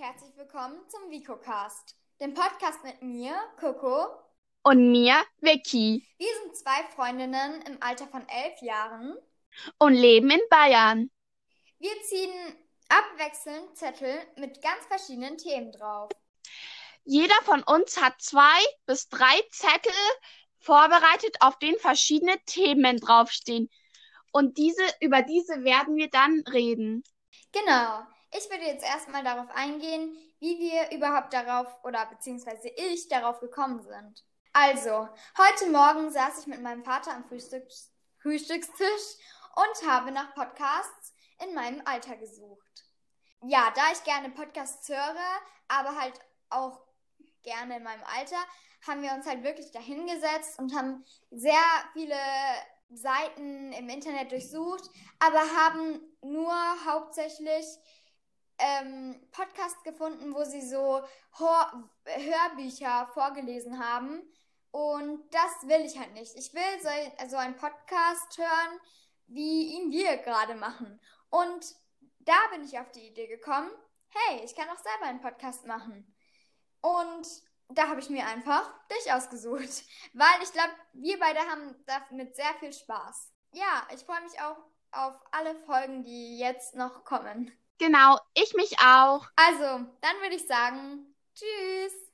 herzlich willkommen zum VicoCast, dem Podcast mit mir, Coco. Und mir, Vicky. Wir sind zwei Freundinnen im Alter von elf Jahren. Und leben in Bayern. Wir ziehen abwechselnd Zettel mit ganz verschiedenen Themen drauf. Jeder von uns hat zwei bis drei Zettel vorbereitet, auf denen verschiedene Themen draufstehen. Und diese, über diese werden wir dann reden. Genau. Ich würde jetzt erstmal darauf eingehen, wie wir überhaupt darauf oder beziehungsweise ich darauf gekommen sind. Also, heute Morgen saß ich mit meinem Vater am Frühstücks Frühstückstisch und habe nach Podcasts in meinem Alter gesucht. Ja, da ich gerne Podcasts höre, aber halt auch gerne in meinem Alter, haben wir uns halt wirklich dahingesetzt und haben sehr viele Seiten im Internet durchsucht, aber haben nur hauptsächlich ähm, Podcasts gefunden, wo sie so Hor Hörbücher vorgelesen haben. Und das will ich halt nicht. Ich will so, so einen Podcast hören, wie ihn wir gerade machen. Und da bin ich auf die Idee gekommen, hey, ich kann auch selber einen Podcast machen. Und da habe ich mir einfach dich ausgesucht, weil ich glaube, wir beide haben damit sehr viel Spaß. Ja, ich freue mich auch auf alle Folgen, die jetzt noch kommen. Genau, ich mich auch. Also, dann würde ich sagen, tschüss.